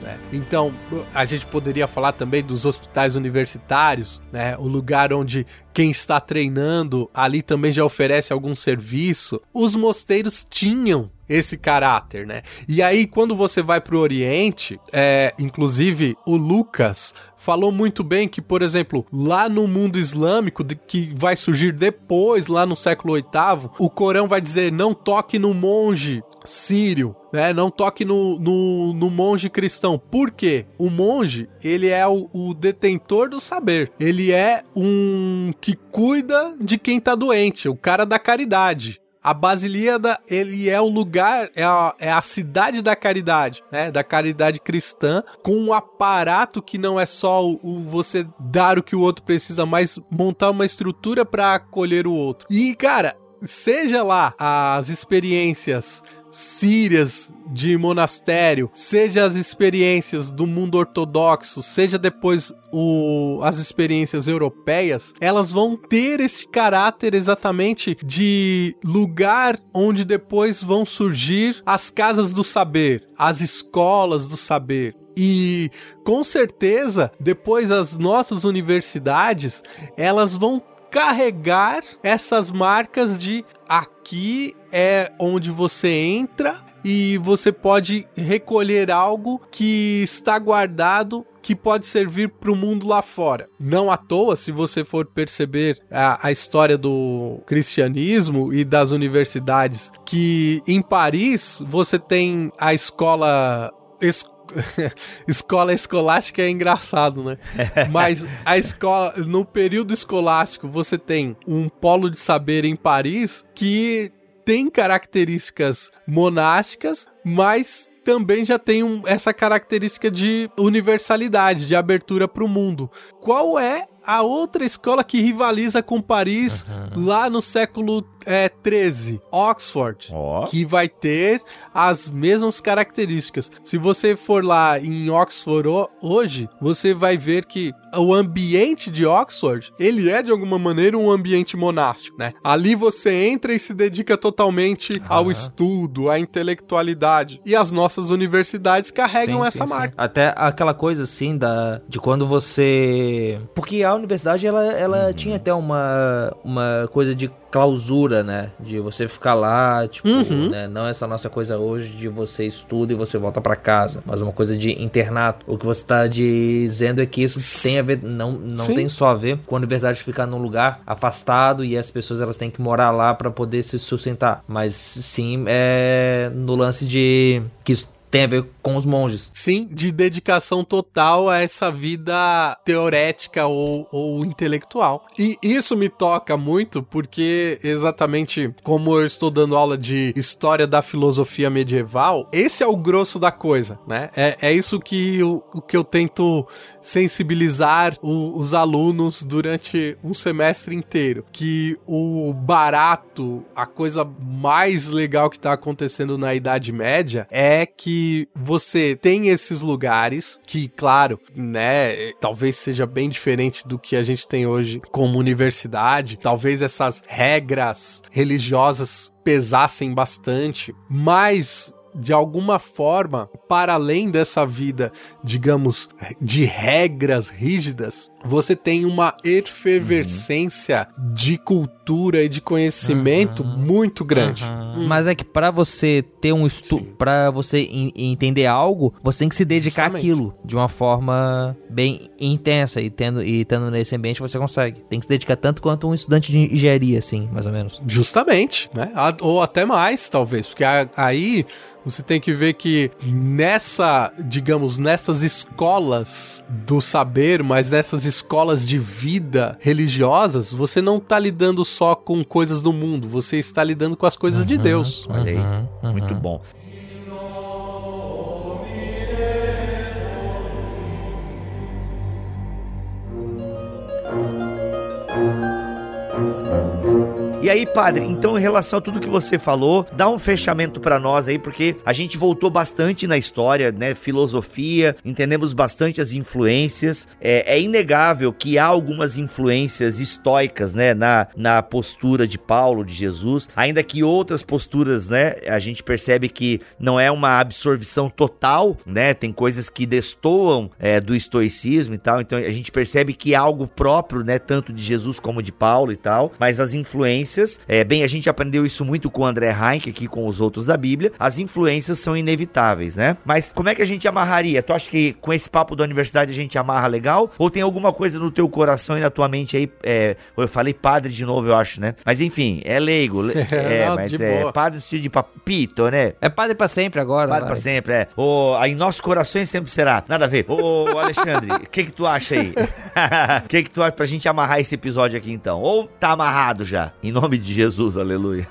Né? Então, a gente poderia falar também dos hospitais universitários, né? O lugar onde quem está treinando ali também já oferece algum serviço. Os mosteiros tinham esse caráter, né? E aí, quando você vai pro Oriente, é, inclusive o Lucas falou muito bem que, por exemplo, lá no mundo islâmico, de, que vai surgir depois, lá no século VIII, o Corão vai dizer: não toque no monge sírio, né? Não toque no, no, no monge cristão. Por quê? O monge, ele é o, o, detentor do saber. Ele é um que cuida de quem tá doente, o cara da caridade. A Basilíada, ele é o lugar, é a, é a cidade da caridade, né? Da caridade cristã, com um aparato que não é só o, o você dar o que o outro precisa, mas montar uma estrutura para acolher o outro. E, cara, seja lá as experiências sírias de monastério, seja as experiências do mundo ortodoxo, seja depois o, as experiências europeias, elas vão ter esse caráter exatamente de lugar onde depois vão surgir as casas do saber, as escolas do saber. E com certeza, depois as nossas universidades, elas vão carregar essas marcas de aqui é onde você entra e você pode recolher algo que está guardado que pode servir para o mundo lá fora. Não à toa, se você for perceber a, a, história do cristianismo e das universidades, que em Paris você tem a escola. Es escola escolástica é engraçado, né? Mas a escola, no período escolástico, você tem um polo de saber em Paris que tem características monásticas, mas também já tem um, essa característica de universalidade, de abertura para o mundo. Qual é a outra escola que rivaliza com Paris uhum. lá no século é, 13, Oxford, oh. que vai ter as mesmas características. Se você for lá em Oxford hoje, você vai ver que o ambiente de Oxford, ele é de alguma maneira um ambiente monástico, né? Ali você entra e se dedica totalmente uhum. ao estudo, à intelectualidade. E as nossas universidades carregam sim, essa sim, marca. Sim. Até aquela coisa assim da de quando você, porque a universidade ela, ela uhum. tinha até uma uma coisa de clausura, né? De você ficar lá, tipo, uhum. né? Não essa nossa coisa hoje de você estuda e você volta para casa, mas uma coisa de internato. O que você tá dizendo é que isso tem a ver, não, não tem só a ver com a universidade ficar num lugar afastado e as pessoas elas têm que morar lá para poder se sustentar, mas sim é no lance de que isso tem a ver com os monges. Sim, de dedicação total a essa vida teorética ou, ou intelectual. E isso me toca muito porque, exatamente como eu estou dando aula de história da filosofia medieval, esse é o grosso da coisa, né? É, é isso que, o, o que eu tento sensibilizar o, os alunos durante um semestre inteiro. Que o barato, a coisa mais legal que está acontecendo na Idade Média é que você tem esses lugares que, claro, né, talvez seja bem diferente do que a gente tem hoje como universidade, talvez essas regras religiosas pesassem bastante, mas de alguma forma, para além dessa vida, digamos, de regras rígidas, você tem uma efervescência uhum. de cultura e de conhecimento uhum. muito grande. Uhum. Hum. Mas é que para você ter um estudo, para você entender algo, você tem que se dedicar Justamente. àquilo de uma forma bem intensa e tendo e tendo nesse ambiente você consegue. Tem que se dedicar tanto quanto um estudante de engenharia, assim, mais ou menos. Justamente, né? Ou até mais, talvez, porque aí você tem que ver que nessa, digamos, nessas escolas do saber, mas nessas escolas de vida religiosas, você não está lidando só com coisas do mundo, você está lidando com as coisas uhum, de Deus. Olha aí, uhum, muito bom. E aí, padre, então em relação a tudo que você falou, dá um fechamento para nós aí, porque a gente voltou bastante na história, né? Filosofia, entendemos bastante as influências. É, é inegável que há algumas influências estoicas, né? Na, na postura de Paulo, de Jesus, ainda que outras posturas, né? A gente percebe que não é uma absorção total, né? Tem coisas que destoam é, do estoicismo e tal, então a gente percebe que é algo próprio, né? Tanto de Jesus como de Paulo e tal, mas as influências, é, bem, a gente aprendeu isso muito com o André Heinck aqui com os outros da Bíblia, as influências são inevitáveis, né? Mas como é que a gente amarraria? Tu acha que com esse papo da universidade a gente amarra legal? Ou tem alguma coisa no teu coração e na tua mente aí? É, eu falei padre de novo, eu acho, né? Mas enfim, é leigo. É, não, mas é boa. padre no estilo de papito, né? É padre pra sempre agora. Padre vai. pra sempre, é. Oh, aí nossos corações sempre será. Nada a ver. Ô, Alexandre, o que que tu acha aí? O que que tu acha pra gente amarrar esse episódio aqui então? Ou tá amarrado já? Em nome de Jesus, aleluia.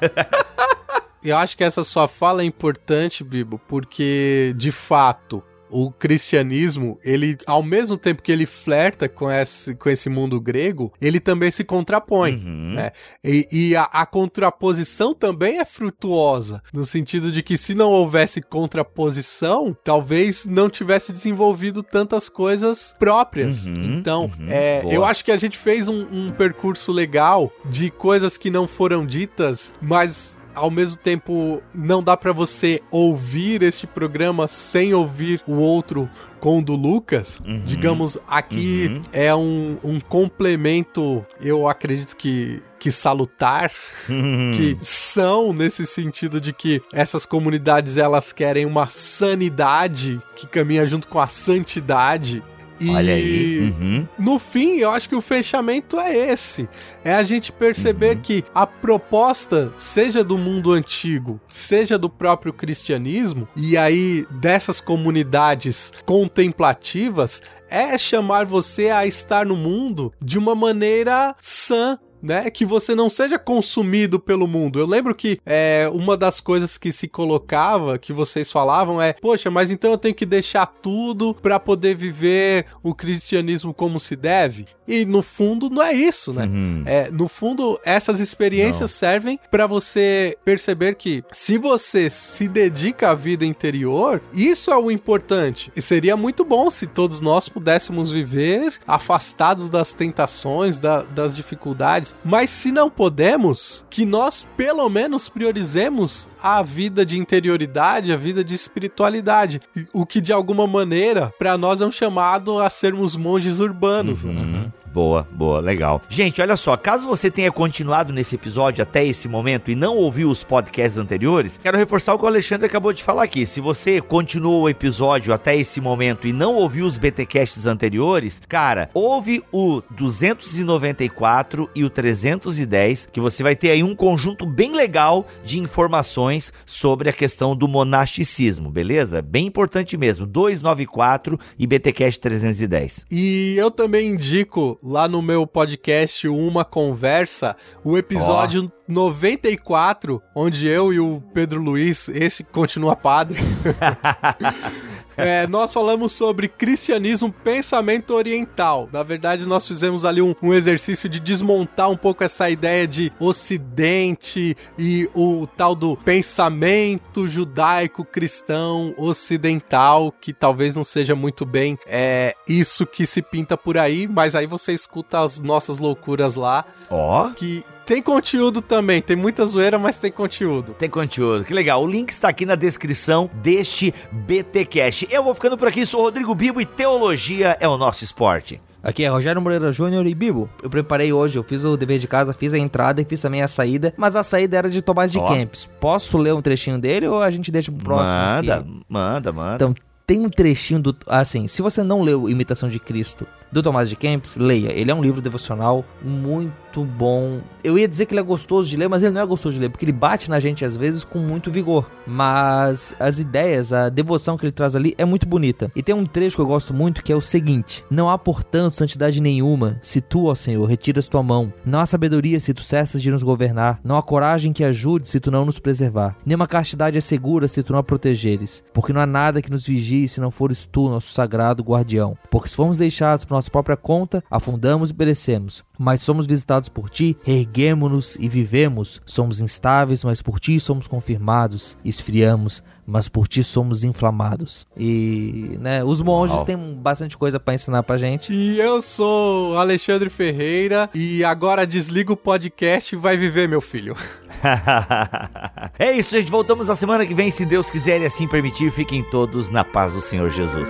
Eu acho que essa sua fala é importante, Bibo, porque de fato o cristianismo, ele, ao mesmo tempo que ele flerta com esse, com esse mundo grego, ele também se contrapõe. Uhum. Né? E, e a, a, contraposição também é frutuosa, no sentido de que se não houvesse contraposição, talvez não tivesse desenvolvido tantas coisas próprias. Uhum. Então, uhum. É, eu acho que a gente fez um, um percurso legal de coisas que não foram ditas, mas ao mesmo tempo não dá para você ouvir este programa sem ouvir o outro com o do Lucas. Uhum. Digamos, aqui uhum. é um, um complemento, eu acredito que que salutar, uhum. que são nesse sentido de que essas comunidades elas querem uma sanidade que caminha junto com a santidade e Olha aí. Uhum. no fim, eu acho que o fechamento é esse. É a gente perceber uhum. que a proposta, seja do mundo antigo, seja do próprio cristianismo, e aí dessas comunidades contemplativas, é chamar você a estar no mundo de uma maneira sã, né? Que você não seja consumido pelo mundo. Eu lembro que é, uma das coisas que se colocava, que vocês falavam, é: poxa, mas então eu tenho que deixar tudo para poder viver o cristianismo como se deve? E no fundo não é isso, né? Uhum. É, no fundo, essas experiências não. servem para você perceber que se você se dedica à vida interior, isso é o importante. E seria muito bom se todos nós pudéssemos viver afastados das tentações, da, das dificuldades. Mas se não podemos, que nós pelo menos priorizemos a vida de interioridade, a vida de espiritualidade. O que de alguma maneira, para nós é um chamado a sermos monges urbanos. Uhum. Né? Boa, boa, legal. Gente, olha só, caso você tenha continuado nesse episódio até esse momento e não ouviu os podcasts anteriores, quero reforçar o que o Alexandre acabou de falar aqui. Se você continuou o episódio até esse momento e não ouviu os BTcasts anteriores, cara, ouve o 294 e o 310, que você vai ter aí um conjunto bem legal de informações sobre a questão do monasticismo, beleza? Bem importante mesmo, 294 e BTcast 310. E eu também indico lá no meu podcast Uma Conversa, o episódio oh. 94, onde eu e o Pedro Luiz, esse continua padre. É, nós falamos sobre cristianismo, pensamento oriental. Na verdade, nós fizemos ali um, um, exercício de desmontar um pouco essa ideia de ocidente e o tal do pensamento judaico-cristão ocidental, que talvez não seja muito bem é, isso que se pinta por aí, mas aí você escuta as nossas loucuras lá. Ó. Oh. Que tem conteúdo também, tem muita zoeira, mas tem conteúdo. Tem conteúdo, que legal. O link está aqui na descrição deste BT Cash. Eu vou ficando por aqui, sou Rodrigo Bibo e teologia é o nosso esporte. Aqui é Rogério Moreira Júnior e Bibo. Eu preparei hoje, eu fiz o dever de casa, fiz a entrada e fiz também a saída, mas a saída era de Tomás de oh. Kempis. Posso ler um trechinho dele ou a gente deixa pro próximo? Manda, aqui? manda, manda. Então, tem um trechinho do. Assim, se você não leu Imitação de Cristo do Tomás de Kempis, leia. Ele é um livro devocional muito bom. Eu ia dizer que ele é gostoso de ler, mas ele não é gostoso de ler, porque ele bate na gente às vezes com muito vigor. Mas as ideias, a devoção que ele traz ali é muito bonita. E tem um trecho que eu gosto muito que é o seguinte: Não há, portanto, santidade nenhuma se tu, ó Senhor, retiras tua mão. Não há sabedoria se tu cessas de nos governar. Não há coragem que ajude se tu não nos preservar. Nenhuma castidade é segura se tu não a protegeres. Porque não há nada que nos vigie se não fores tu, nosso sagrado guardião. Porque se formos deixados por nossa própria conta, afundamos e perecemos. mas somos visitados por ti, erguemo-nos e vivemos. Somos instáveis, mas por ti somos confirmados. Esfriamos, mas por ti somos inflamados. E, né, os monges Uau. têm bastante coisa para ensinar pra gente. E eu sou Alexandre Ferreira e agora desliga o podcast e vai viver, meu filho. é isso, gente. Voltamos na semana que vem, se Deus quiser e assim permitir. Fiquem todos na paz do Senhor Jesus.